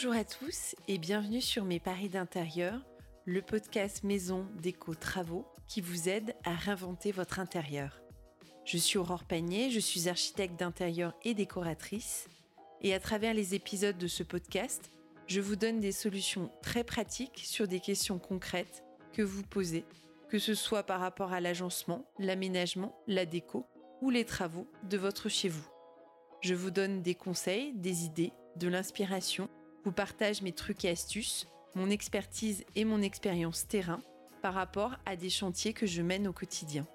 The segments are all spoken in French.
Bonjour à tous et bienvenue sur Mes Paris d'intérieur, le podcast maison déco travaux qui vous aide à réinventer votre intérieur. Je suis Aurore Panier, je suis architecte d'intérieur et décoratrice et à travers les épisodes de ce podcast, je vous donne des solutions très pratiques sur des questions concrètes que vous posez, que ce soit par rapport à l'agencement, l'aménagement, la déco ou les travaux de votre chez vous. Je vous donne des conseils, des idées, de l'inspiration, vous partage mes trucs et astuces, mon expertise et mon expérience terrain par rapport à des chantiers que je mène au quotidien.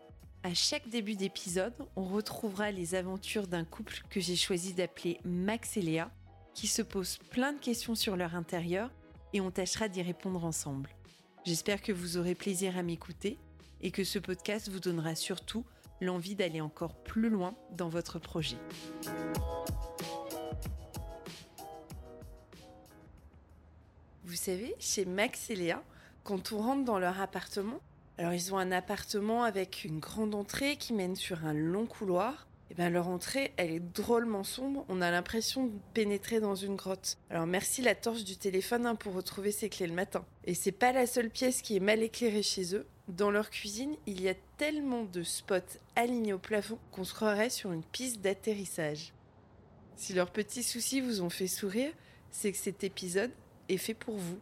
À chaque début d'épisode, on retrouvera les aventures d'un couple que j'ai choisi d'appeler Max et Léa, qui se posent plein de questions sur leur intérieur et on tâchera d'y répondre ensemble. J'espère que vous aurez plaisir à m'écouter et que ce podcast vous donnera surtout l'envie d'aller encore plus loin dans votre projet. Vous savez, chez Max et Léa, quand on rentre dans leur appartement, alors ils ont un appartement avec une grande entrée qui mène sur un long couloir. Et bien leur entrée, elle est drôlement sombre. On a l'impression de pénétrer dans une grotte. Alors merci la torche du téléphone hein, pour retrouver ses clés le matin. Et c'est pas la seule pièce qui est mal éclairée chez eux. Dans leur cuisine, il y a tellement de spots alignés au plafond qu'on se croirait sur une piste d'atterrissage. Si leurs petits soucis vous ont fait sourire, c'est que cet épisode fait pour vous.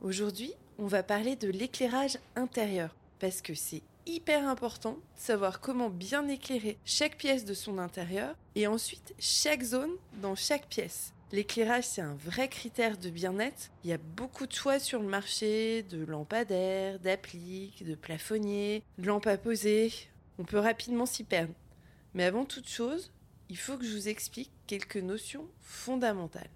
Aujourd'hui, on va parler de l'éclairage intérieur parce que c'est hyper important de savoir comment bien éclairer chaque pièce de son intérieur et ensuite chaque zone dans chaque pièce. L'éclairage, c'est un vrai critère de bien-être. Il y a beaucoup de choix sur le marché, de lampadaires, d'appliques, de plafonniers, de lampes à poser. On peut rapidement s'y perdre. Mais avant toute chose, il faut que je vous explique quelques notions fondamentales.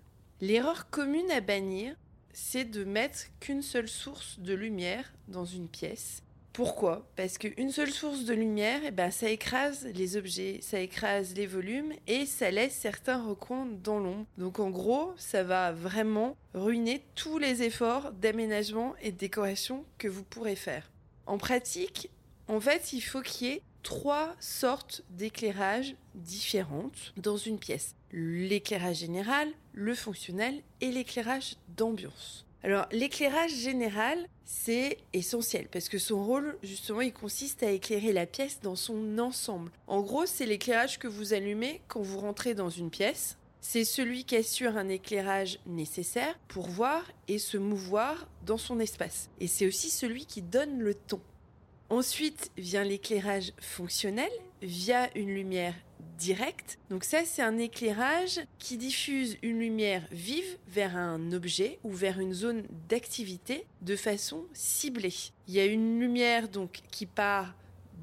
L'erreur commune à bannir, c'est de mettre qu'une seule source de lumière dans une pièce. Pourquoi? Parce qu'une seule source de lumière, eh ben, ça écrase les objets, ça écrase les volumes et ça laisse certains recoins dans l'ombre. Donc en gros, ça va vraiment ruiner tous les efforts d'aménagement et de décoration que vous pourrez faire. En pratique, en fait, il faut qu'il y ait trois sortes d'éclairage différentes dans une pièce. L'éclairage général, le fonctionnel et l'éclairage d'ambiance. Alors l'éclairage général, c'est essentiel parce que son rôle, justement, il consiste à éclairer la pièce dans son ensemble. En gros, c'est l'éclairage que vous allumez quand vous rentrez dans une pièce. C'est celui qui assure un éclairage nécessaire pour voir et se mouvoir dans son espace. Et c'est aussi celui qui donne le ton. Ensuite vient l'éclairage fonctionnel via une lumière directe. Donc ça, c'est un éclairage qui diffuse une lumière vive vers un objet ou vers une zone d'activité de façon ciblée. Il y a une lumière donc qui part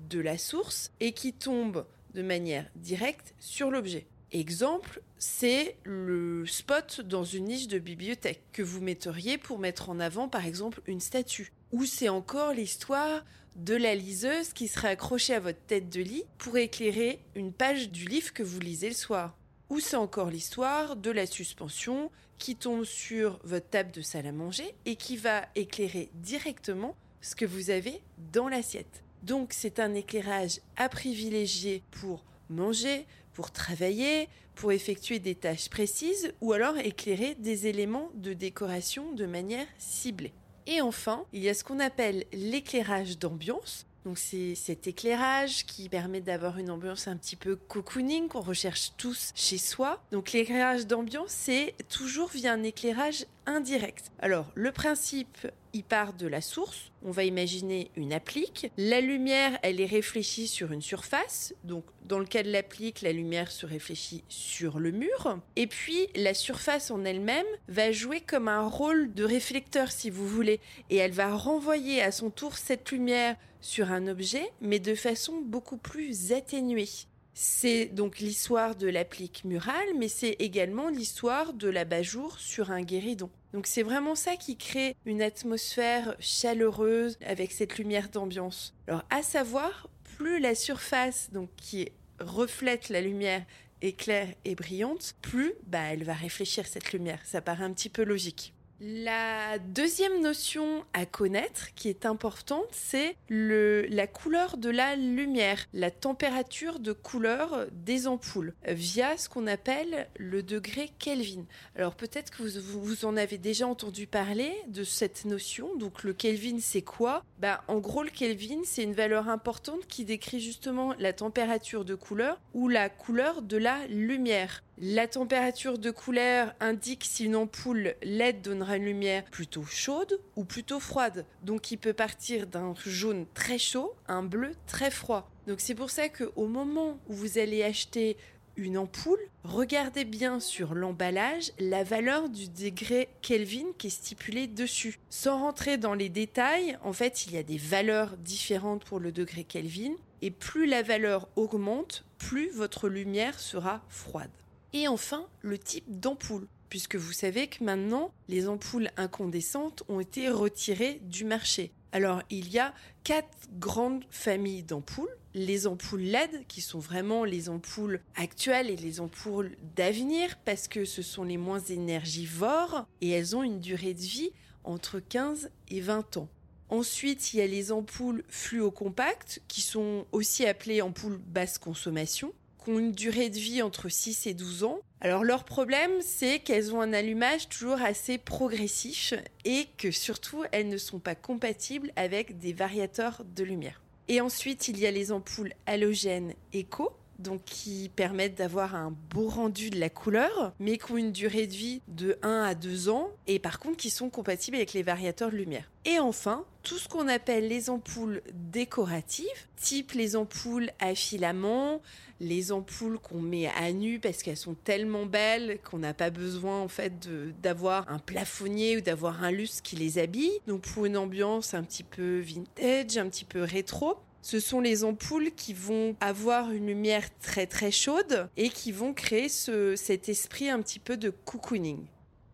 de la source et qui tombe de manière directe sur l'objet. Exemple, c'est le spot dans une niche de bibliothèque que vous metteriez pour mettre en avant par exemple une statue. Ou c'est encore l'histoire de la liseuse qui serait accrochée à votre tête de lit pour éclairer une page du livre que vous lisez le soir. Ou c'est encore l'histoire de la suspension qui tombe sur votre table de salle à manger et qui va éclairer directement ce que vous avez dans l'assiette. Donc c'est un éclairage à privilégier pour manger, pour travailler, pour effectuer des tâches précises ou alors éclairer des éléments de décoration de manière ciblée. Et enfin, il y a ce qu'on appelle l'éclairage d'ambiance. Donc c'est cet éclairage qui permet d'avoir une ambiance un petit peu cocooning qu'on recherche tous chez soi. Donc l'éclairage d'ambiance, c'est toujours via un éclairage indirect. Alors le principe il part de la source. On va imaginer une applique. La lumière, elle est réfléchie sur une surface. Donc, dans le cas de l'applique, la lumière se réfléchit sur le mur. Et puis, la surface en elle-même va jouer comme un rôle de réflecteur, si vous voulez. Et elle va renvoyer à son tour cette lumière sur un objet, mais de façon beaucoup plus atténuée. C'est donc l'histoire de l'applique murale, mais c'est également l'histoire de l'abat-jour sur un guéridon. Donc c'est vraiment ça qui crée une atmosphère chaleureuse avec cette lumière d'ambiance. Alors à savoir, plus la surface donc qui reflète la lumière est claire et brillante, plus bah, elle va réfléchir cette lumière. Ça paraît un petit peu logique. La deuxième notion à connaître qui est importante, c'est la couleur de la lumière, la température de couleur des ampoules via ce qu'on appelle le degré Kelvin. Alors peut-être que vous, en avez déjà entendu parler de cette notion. Donc le Kelvin, c'est quoi? Bah, En gros, le Kelvin, c'est une valeur importante qui décrit justement la température de couleur ou la couleur de la lumière. La température de couleur indique si une ampoule LED donnera une lumière plutôt chaude ou plutôt froide. Donc il peut partir d'un jaune très chaud à un bleu très froid. Donc c'est pour ça qu'au moment où vous allez acheter une ampoule, regardez bien sur l'emballage la valeur du degré Kelvin qui est stipulé dessus. Sans rentrer dans les détails, en fait, il y a des valeurs différentes pour le degré Kelvin et plus la valeur augmente, plus votre lumière sera froide. Et enfin, le type d'ampoule, puisque vous savez que maintenant, les ampoules incandescentes ont été retirées du marché. Alors, il y a quatre grandes familles d'ampoules. Les ampoules LED, qui sont vraiment les ampoules actuelles et les ampoules d'avenir, parce que ce sont les moins énergivores et elles ont une durée de vie entre 15 et 20 ans. Ensuite, il y a les ampoules fluocompactes, qui sont aussi appelées ampoules basse consommation qui ont une durée de vie entre 6 et 12 ans. Alors leur problème, c'est qu'elles ont un allumage toujours assez progressif et que surtout, elles ne sont pas compatibles avec des variateurs de lumière. Et ensuite, il y a les ampoules halogènes éco, donc qui permettent d'avoir un beau rendu de la couleur, mais qui ont une durée de vie de 1 à 2 ans, et par contre qui sont compatibles avec les variateurs de lumière. Et enfin, tout ce qu'on appelle les ampoules décoratives, type les ampoules à filaments, les ampoules qu'on met à nu parce qu'elles sont tellement belles qu'on n'a pas besoin en fait d'avoir un plafonnier ou d'avoir un lustre qui les habille. Donc pour une ambiance un petit peu vintage, un petit peu rétro, ce sont les ampoules qui vont avoir une lumière très très chaude et qui vont créer cet esprit un petit peu de cocooning.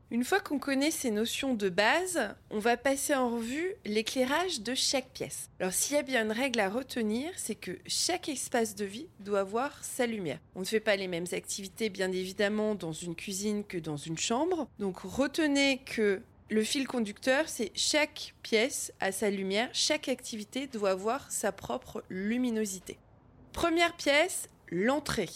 Une fois qu'on connaît ces notions de base, on va passer en revue l'éclairage de chaque pièce. Alors s'il y a bien une règle à retenir, c'est que chaque espace de vie doit avoir sa lumière. On ne fait pas les mêmes activités bien évidemment dans une cuisine que dans une chambre. Donc retenez que le fil conducteur, c'est chaque pièce a sa lumière, chaque activité doit avoir sa propre luminosité. Première pièce, l'entrée.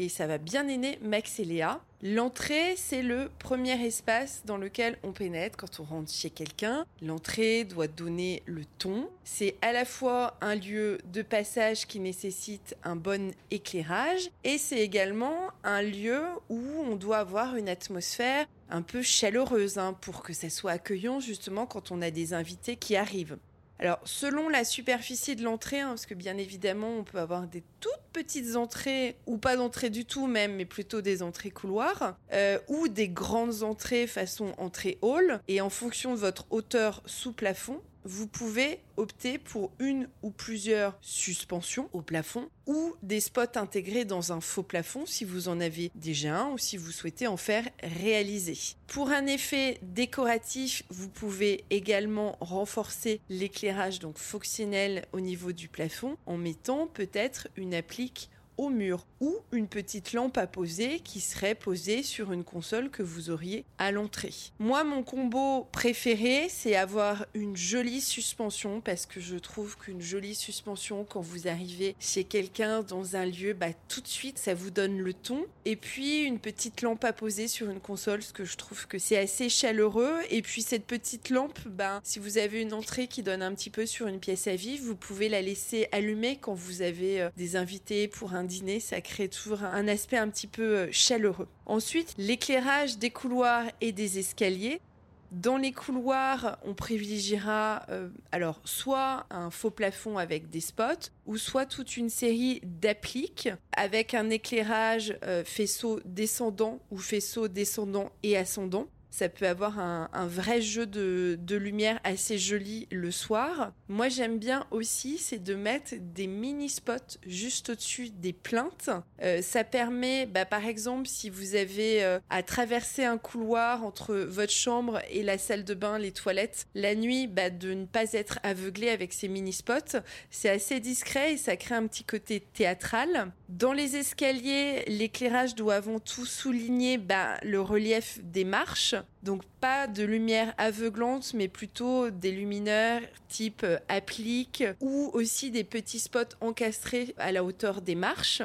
Et ça va bien aider Max et Léa. L'entrée, c'est le premier espace dans lequel on pénètre quand on rentre chez quelqu'un. L'entrée doit donner le ton. C'est à la fois un lieu de passage qui nécessite un bon éclairage et c'est également un lieu où on doit avoir une atmosphère un peu chaleureuse hein, pour que ça soit accueillant justement quand on a des invités qui arrivent. Alors, selon la superficie de l'entrée, hein, parce que bien évidemment, on peut avoir des toutes petites entrées, ou pas d'entrée du tout même, mais plutôt des entrées couloirs, euh, ou des grandes entrées façon entrée hall, et en fonction de votre hauteur sous plafond, vous pouvez opter pour une ou plusieurs suspensions au plafond ou des spots intégrés dans un faux plafond si vous en avez déjà un ou si vous souhaitez en faire réaliser. Pour un effet décoratif, vous pouvez également renforcer l'éclairage donc fonctionnel au niveau du plafond en mettant peut-être une applique au mur ou une petite lampe à poser qui serait posée sur une console que vous auriez à l'entrée. Moi, mon combo préféré, c'est avoir une jolie suspension parce que je trouve qu'une jolie suspension quand vous arrivez chez quelqu'un dans un lieu, bah, tout de suite, ça vous donne le ton. Et puis, une petite lampe à poser sur une console, ce que je trouve que c'est assez chaleureux. Et puis, cette petite lampe, bah, si vous avez une entrée qui donne un petit peu sur une pièce à vivre, vous pouvez la laisser allumer quand vous avez euh, des invités pour un dîner, ça crée toujours un aspect un petit peu euh, chaleureux. Ensuite, l'éclairage des couloirs et des escaliers. Dans les couloirs, on privilégiera euh, alors soit un faux plafond avec des spots, ou soit toute une série d'appliques avec un éclairage euh, faisceau descendant ou faisceau descendant et ascendant ça peut avoir un, vrai jeu de, lumière assez joli le soir. Moi, j'aime bien aussi, c'est de mettre des mini spots juste au-dessus des plaintes. Euh, ça permet, bah, par exemple, si vous avez euh, à traverser un couloir entre votre chambre et la salle de bain, les toilettes, la nuit, bah, de ne pas être aveuglé avec ces mini spots. C'est assez discret et ça crée un petit côté théâtral. Dans les escaliers, l'éclairage doit avant tout souligner bah, le relief des marches Donc pas de lumière aveuglante, mais plutôt des luminaires type euh, applique ou aussi des petits spots encastrés à la hauteur des marches.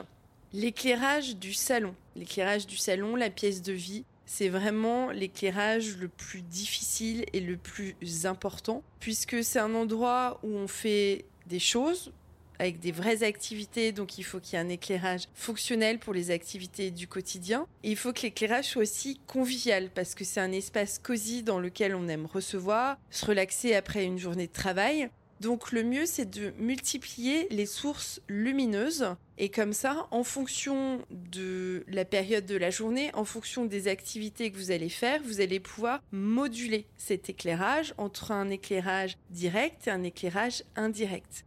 L'éclairage du salon. L'éclairage du salon, la pièce de vie, c'est vraiment l'éclairage le plus difficile et le plus important, puisque c'est un endroit où on fait des choses avec des vraies activités, donc il faut qu'il y ait un éclairage fonctionnel pour les activités du quotidien. Et il faut que l'éclairage soit aussi convivial, parce que c'est un espace cosy dans lequel on aime recevoir, se relaxer après une journée de travail. Donc le mieux, c'est de multiplier les sources lumineuses. Et comme ça, en fonction de la période de la journée, en fonction des activités que vous allez faire, vous allez pouvoir moduler cet éclairage entre un éclairage direct et un éclairage indirect.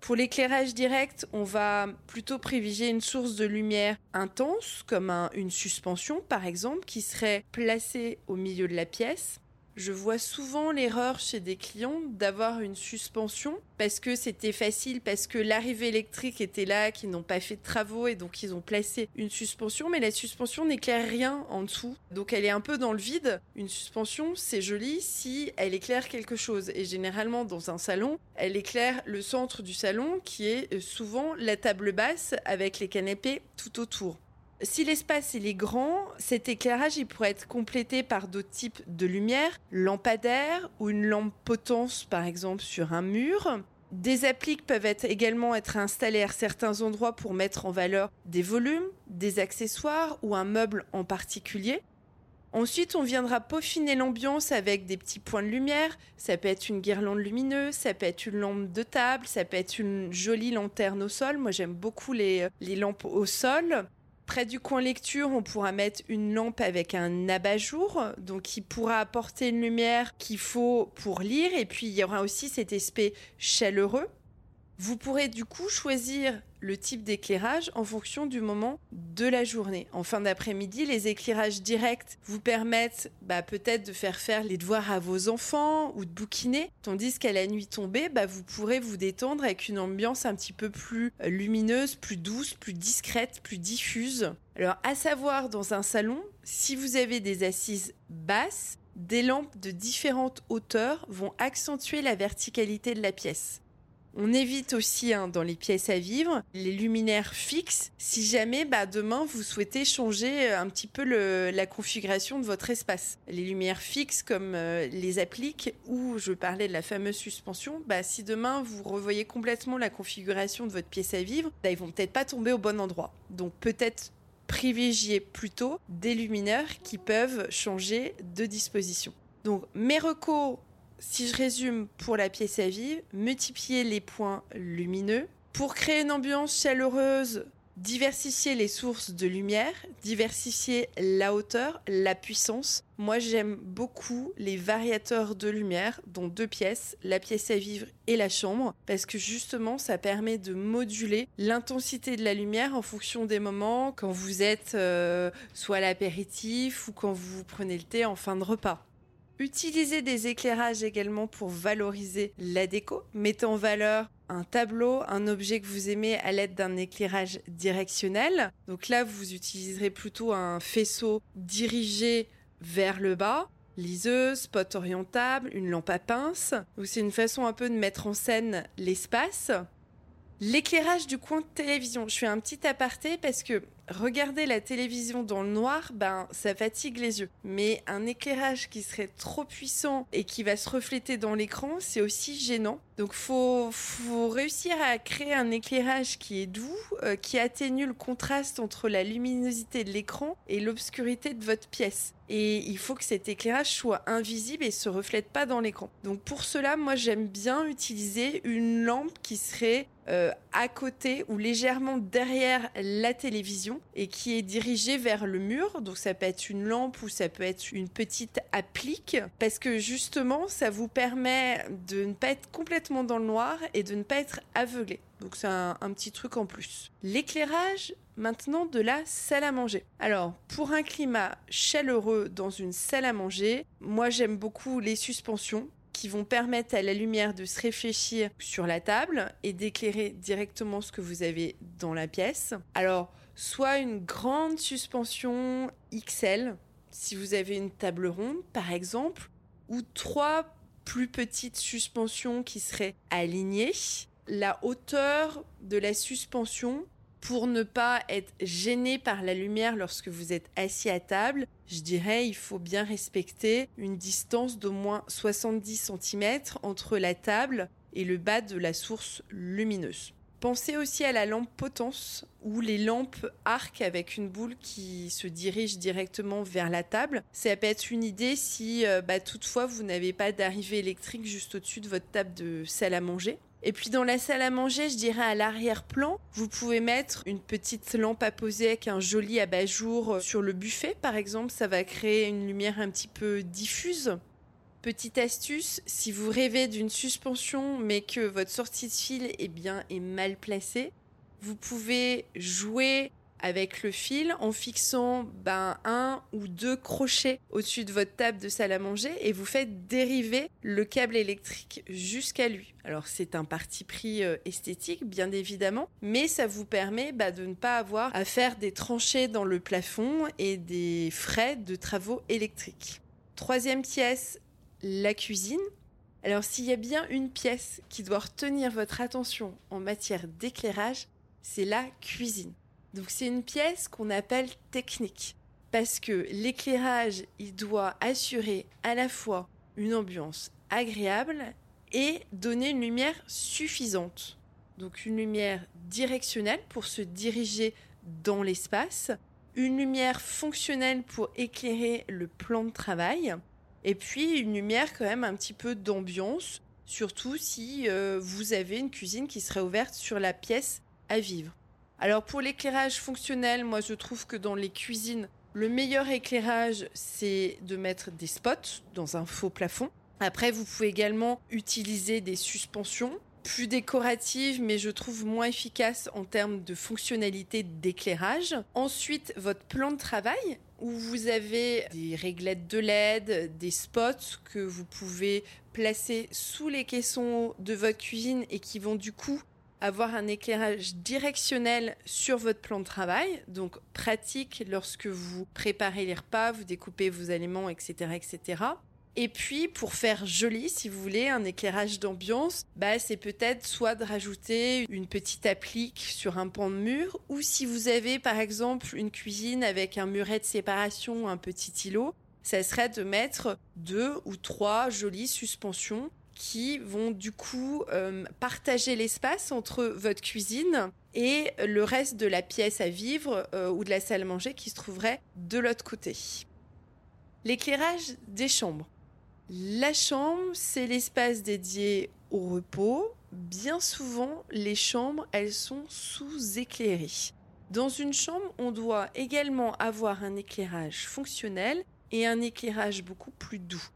Pour l'éclairage direct, on va plutôt privilégier une source de lumière intense, comme une suspension par exemple, qui serait placée au milieu de la pièce. Je vois souvent l'erreur chez des clients d'avoir une suspension parce que c'était facile, parce que l'arrivée électrique était là, qu'ils n'ont pas fait de travaux et donc ils ont placé une suspension, mais la suspension n'éclaire rien en dessous. Donc elle est un peu dans le vide. Une suspension, c'est joli si elle éclaire quelque chose. Et généralement, dans un salon, elle éclaire le centre du salon qui est souvent la table basse avec les canapés tout autour. Si l'espace est grand, cet éclairage il pourrait être complété par d'autres types de lumière, lampadaire ou une lampe potence par exemple sur un mur. Des appliques peuvent également être installées à certains endroits pour mettre en valeur des volumes, des accessoires ou un meuble en particulier. Ensuite, on viendra peaufiner l'ambiance avec des petits points de lumière. Ça peut être une guirlande lumineuse, ça peut être une lampe de table, ça peut être une jolie lanterne au sol. Moi, j'aime beaucoup les lampes au sol. Près du coin lecture, on pourra mettre une lampe avec un abat-jour, donc qui pourra apporter une lumière qu'il faut pour lire. Et puis il y aura aussi cet aspect chaleureux vous pourrez du coup choisir le type d'éclairage en fonction du moment de la journée. En fin d'après-midi, les éclairages directs vous permettent bah, peut-être de faire faire les devoirs à vos enfants ou de bouquiner, tandis qu'à la nuit tombée, bah, vous pourrez vous détendre avec une ambiance un petit peu plus euh, lumineuse, plus douce, plus discrète, plus diffuse. Alors à savoir dans un salon, si vous avez des assises basses, des lampes de différentes hauteurs vont accentuer la verticalité de la pièce. On évite aussi hein, dans les pièces à vivre les luminaires fixes si jamais bah, demain vous souhaitez changer euh, un petit peu la configuration de votre espace. Les lumières fixes comme euh, les appliques ou je parlais de la fameuse suspension, bah, si demain vous revoyez complètement la configuration de votre pièce à vivre, bah, ils vont peut-être pas tomber au bon endroit. Donc peut-être privilégier plutôt des luminaires qui peuvent changer de disposition. Donc mes recos si je résume pour la pièce à vivre, multiplier les points lumineux. Pour créer une ambiance chaleureuse, diversifier les sources de lumière, diversifier la hauteur, la puissance. Moi, j'aime beaucoup les variateurs de lumière, dont deux pièces, la pièce à vivre et la chambre, parce que justement, ça permet de moduler l'intensité de la lumière en fonction des moments, quand vous êtes euh, soit à l'apéritif ou quand vous prenez le thé en fin de repas. Utilisez des éclairages également pour valoriser la déco. Mettez en valeur un tableau, un objet que vous aimez à l'aide d'un éclairage directionnel. Donc là, vous utiliserez plutôt un faisceau dirigé vers le bas liseuse, spot orientable, une lampe à pince. c'est une façon un peu de mettre en scène l'espace. L'éclairage du coin de télévision. Je fais un petit aparté parce que regarder la télévision dans le noir, ben ça fatigue les yeux. Mais un éclairage qui serait trop puissant et qui va se refléter dans l'écran, c'est aussi gênant. Donc faut faut réussir à créer un éclairage qui est doux, euh, qui atténue le contraste entre la luminosité de l'écran et l'obscurité de votre pièce. Et il faut que cet éclairage soit invisible et se reflète pas dans l'écran. Donc pour cela, moi j'aime bien utiliser une lampe qui serait euh, à côté ou légèrement derrière la télévision et qui est dirigée vers le mur. Donc ça peut être une lampe ou ça peut être une petite applique parce que justement ça vous permet de ne pas être complètement dans le noir et de ne pas être aveuglé. Donc c'est un, un, petit truc en plus. L'éclairage maintenant de la salle à manger. Alors pour un climat chaleureux dans une salle à manger, moi j'aime beaucoup les suspensions qui vont permettre à la lumière de se réfléchir sur la table et d'éclairer directement ce que vous avez dans la pièce. Alors, soit une grande suspension XL si vous avez une table ronde, par exemple, ou trois plus petites suspensions qui seraient alignées, la hauteur de la suspension pour ne pas être gêné par la lumière lorsque vous êtes assis à table, je dirais il faut bien respecter une distance d'au moins 70 cm entre la table et le bas de la source lumineuse. Pensez aussi à la lampe potence ou les lampes arc avec une boule qui se dirige directement vers la table. Ça peut être une idée si euh, bah, toutefois vous n'avez pas d'arrivée électrique juste au-dessus de votre table de salle à manger. Et puis dans la salle à manger, je dirais à l'arrière-plan, vous pouvez mettre une petite lampe à poser avec un joli abat-jour euh, sur le buffet par exemple, ça va créer une lumière un petit peu diffuse. Petite astuce, si vous rêvez d'une suspension mais que votre sortie de fil est bien est mal placée, vous pouvez jouer avec le fil en fixant ben, un ou deux crochets au-dessus de votre table de salle à manger et vous faites dériver le câble électrique jusqu'à lui. Alors c'est un parti pris euh, esthétique bien évidemment, mais ça vous permet bah, de ne pas avoir à faire des tranchées dans le plafond et des frais de travaux électriques. Troisième pièce, la cuisine. Alors s'il y a bien une pièce qui doit retenir votre attention en matière d'éclairage, c'est la cuisine. Donc c'est une pièce qu'on appelle technique parce que l'éclairage, il doit assurer à la fois une ambiance agréable et donner une lumière suffisante. Donc une lumière directionnelle pour se diriger dans l'espace, une lumière fonctionnelle pour éclairer le plan de travail, et puis une lumière quand même un petit peu d'ambiance, surtout si euh, vous avez une cuisine qui serait ouverte sur la pièce à vivre. Alors pour l'éclairage fonctionnel, moi je trouve que dans les cuisines, le meilleur éclairage, c'est de mettre des spots dans un faux plafond. Après, vous pouvez également utiliser des suspensions plus décoratives, mais je trouve moins efficaces en termes de fonctionnalité d'éclairage. Ensuite, votre plan de travail, où vous avez des réglettes de LED, des spots que vous pouvez placer sous les caissons de votre cuisine et qui vont du coup avoir un éclairage directionnel sur votre plan de travail, donc pratique lorsque vous préparez les repas, vous découpez vos aliments, etc., etc. Et puis, pour faire joli, si vous voulez, un éclairage d'ambiance, bah, c'est peut-être soit de rajouter une petite applique sur un pan de mur, ou si vous avez, par exemple, une cuisine avec un muret de séparation, un petit îlot, ça serait de mettre deux ou trois jolies suspensions qui vont du coup euh, partager l'espace entre votre cuisine et le reste de la pièce à vivre euh, ou de la salle à manger qui se trouverait de l'autre côté. L'éclairage des chambres. La chambre, c'est l'espace dédié au repos. Bien souvent, les chambres, elles sont sous-éclairées. Dans une chambre, on doit également avoir un éclairage fonctionnel et un éclairage beaucoup plus doux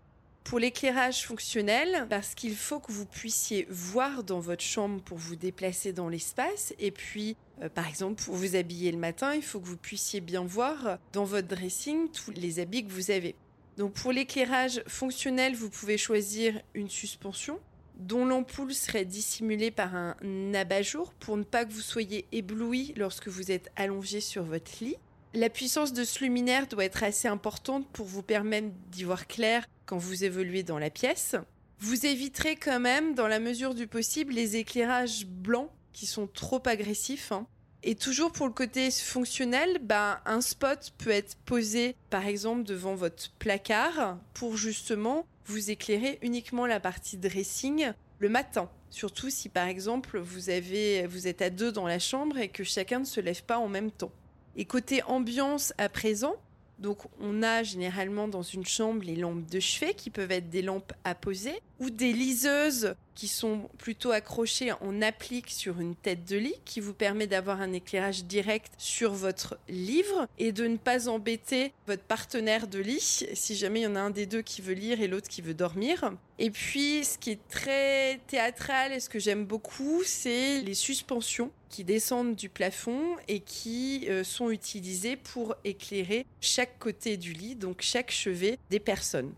pour l'éclairage fonctionnel, parce qu'il faut que vous puissiez voir dans votre chambre pour vous déplacer dans l'espace. Et puis, euh, par exemple, pour vous habiller le matin, il faut que vous puissiez bien voir dans votre dressing tous les habits que vous avez. Donc pour l'éclairage fonctionnel, vous pouvez choisir une suspension dont l'ampoule serait dissimulée par un abat-jour pour ne pas que vous soyez ébloui lorsque vous êtes allongé sur votre lit. La puissance de ce luminaire doit être assez importante pour vous permettre d'y voir clair quand vous évoluez dans la pièce. Vous éviterez quand même, dans la mesure du possible, les éclairages blancs qui sont trop agressifs. Hein. Et toujours pour le côté fonctionnel, bah, un spot peut être posé par exemple devant votre placard pour justement vous éclairer uniquement la partie dressing le matin. Surtout si par exemple vous, avez, vous êtes à deux dans la chambre et que chacun ne se lève pas en même temps. Et côté ambiance à présent, donc on a généralement dans une chambre les lampes de chevet qui peuvent être des lampes à poser ou des liseuses qui sont plutôt accrochées en applique sur une tête de lit qui vous permet d'avoir un éclairage direct sur votre livre et de ne pas embêter votre partenaire de lit si jamais il y en a un des deux qui veut lire et l'autre qui veut dormir. Et puis ce qui est très théâtral et ce que j'aime beaucoup, c'est les suspensions qui descendent du plafond et qui euh, sont utilisées pour éclairer chaque côté du lit, donc chaque chevet des personnes.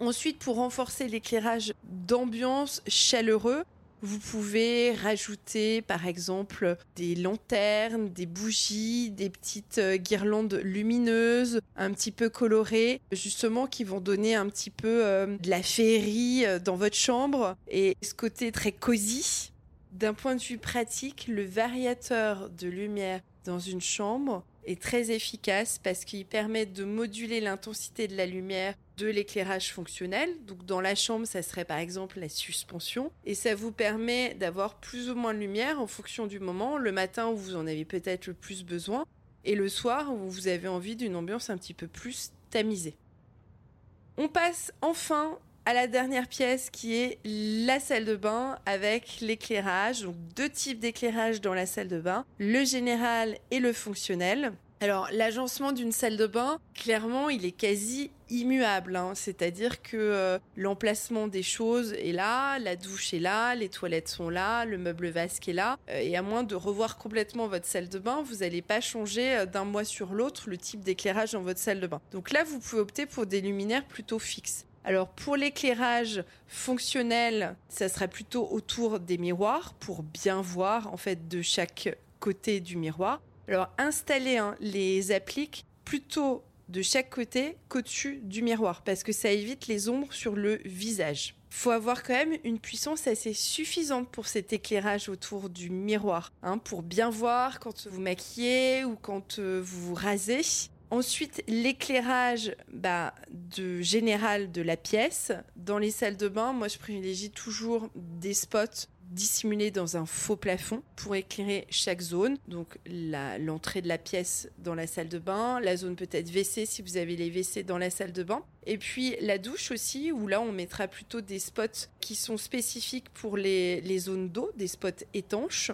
Ensuite, pour renforcer l'éclairage d'ambiance chaleureux, Vous pouvez rajouter par exemple des lanternes, des bougies, des petites euh, guirlandes lumineuses, un petit peu colorées, justement qui vont donner un petit peu euh, de la féerie euh, dans votre chambre et ce côté très cosy. D'un point de vue pratique, le variateur de lumière dans une chambre est très efficace parce qu'il permet de moduler l'intensité de la lumière de l'éclairage fonctionnel. Donc dans la chambre, ça serait par exemple la suspension et ça vous permet d'avoir plus ou moins de lumière en fonction du moment, le matin où vous en avez peut-être le plus besoin et le soir où vous avez envie d'une ambiance un petit peu plus tamisée. On passe enfin à la dernière pièce qui est la salle de bain avec l'éclairage. Donc deux types d'éclairage dans la salle de bain, le général et le fonctionnel. Alors l'agencement d'une salle de bain, clairement, il est quasi immuable. Hein. C'est-à-dire que euh, l'emplacement des choses est là, la douche est là, les toilettes sont là, le meuble vasque est là. Euh, et à moins de revoir complètement votre salle de bain, vous n'allez pas changer euh, d'un mois sur l'autre le type d'éclairage dans votre salle de bain. Donc là, vous pouvez opter pour des luminaires plutôt fixes. Alors pour l'éclairage fonctionnel, ça sera plutôt autour des miroirs pour bien voir en fait de chaque côté du miroir. Alors installez hein, les appliques plutôt de chaque côté qu'au-dessus du miroir parce que ça évite les ombres sur le visage. Faut avoir quand même une puissance assez suffisante pour cet éclairage autour du miroir, hein, pour bien voir quand vous maquillez ou quand euh, vous rasez. Ensuite, l'éclairage bah, général de la pièce. Dans les salles de bain, moi je privilégie toujours des spots dissimulés dans un faux plafond pour éclairer chaque zone. Donc l'entrée de la pièce dans la salle de bain, la zone peut-être WC si vous avez les WC dans la salle de bain. Et puis la douche aussi, où là on mettra plutôt des spots qui sont spécifiques pour les, les zones d'eau, des spots étanches.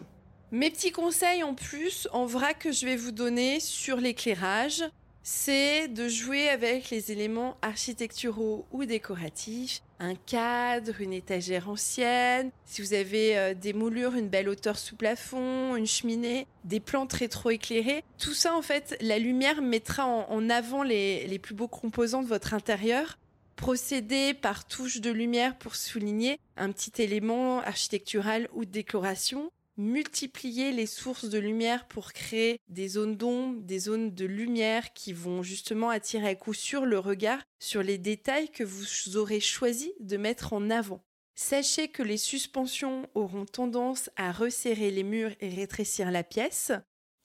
Mes petits conseils en plus, en vrac que je vais vous donner sur l'éclairage, c'est de jouer avec les éléments architecturaux ou décoratifs, un cadre, une étagère ancienne, si vous avez euh, des moulures, une belle hauteur sous plafond, une cheminée, des plantes rétro-éclairées, tout ça en fait, la lumière mettra en, avant les, les plus beaux composants de votre intérieur. Procéder par touche de lumière pour souligner un petit élément architectural ou de décoration, multiplier les sources de lumière pour créer des zones d'ombre, des zones de lumière qui vont justement attirer à coup sûr le regard sur les détails que vous aurez choisi de mettre en avant. Sachez que les suspensions auront tendance à resserrer les murs et rétrécir la pièce.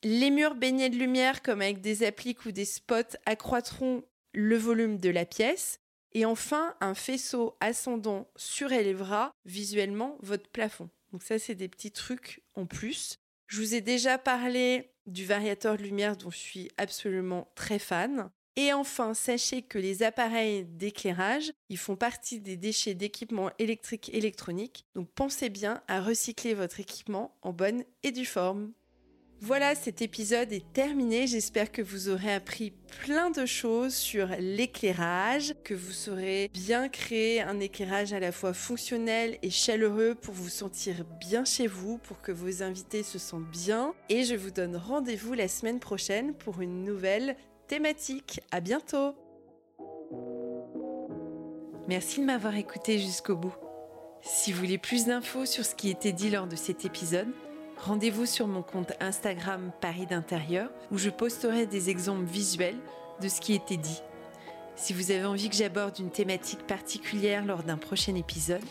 Les murs baignés de lumière, comme avec des appliques ou des spots, accroîtront le volume de la pièce. Et enfin, un faisceau ascendant surélèvera visuellement votre plafond. Donc ça, c'est des petits trucs en plus. Je vous ai déjà parlé du variateur de lumière dont je suis absolument très fan. Et enfin, sachez que les appareils d'éclairage, ils font partie des déchets d'équipement électrique électronique. Donc pensez bien à recycler votre équipement en bonne et due forme. Voilà, cet épisode est terminé. J'espère que vous aurez appris plein de choses sur l'éclairage, que vous saurez bien créer un éclairage à la fois fonctionnel et chaleureux pour vous sentir bien chez vous, pour que vos invités se sentent bien. Et je vous donne rendez-vous la semaine prochaine pour une nouvelle thématique. À bientôt! Merci de m'avoir écouté jusqu'au bout. Si vous voulez plus d'infos sur ce qui était dit lors de cet épisode, rendez-vous sur mon compte Instagram Paris d'intérieur où je posterai des exemples visuels de ce qui était dit. Si vous avez envie que j'aborde une thématique particulière lors d'un prochain épisode,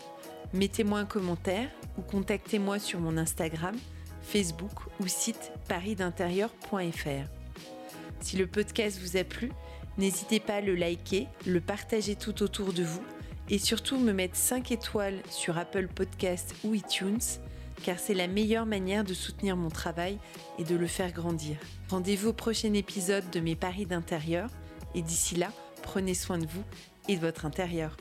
mettez-moi un commentaire ou contactez-moi sur mon Instagram, Facebook ou site parisdintérieur.fr. Si le podcast vous a plu, n'hésitez pas à le liker, le partager tout autour de vous et surtout me mettre 5 étoiles sur Apple Podcasts ou iTunes car c'est la meilleure manière de soutenir mon travail et de le faire grandir. Rendez-vous au prochain épisode de mes paris d'intérieur et d'ici là, prenez soin de vous et de votre intérieur.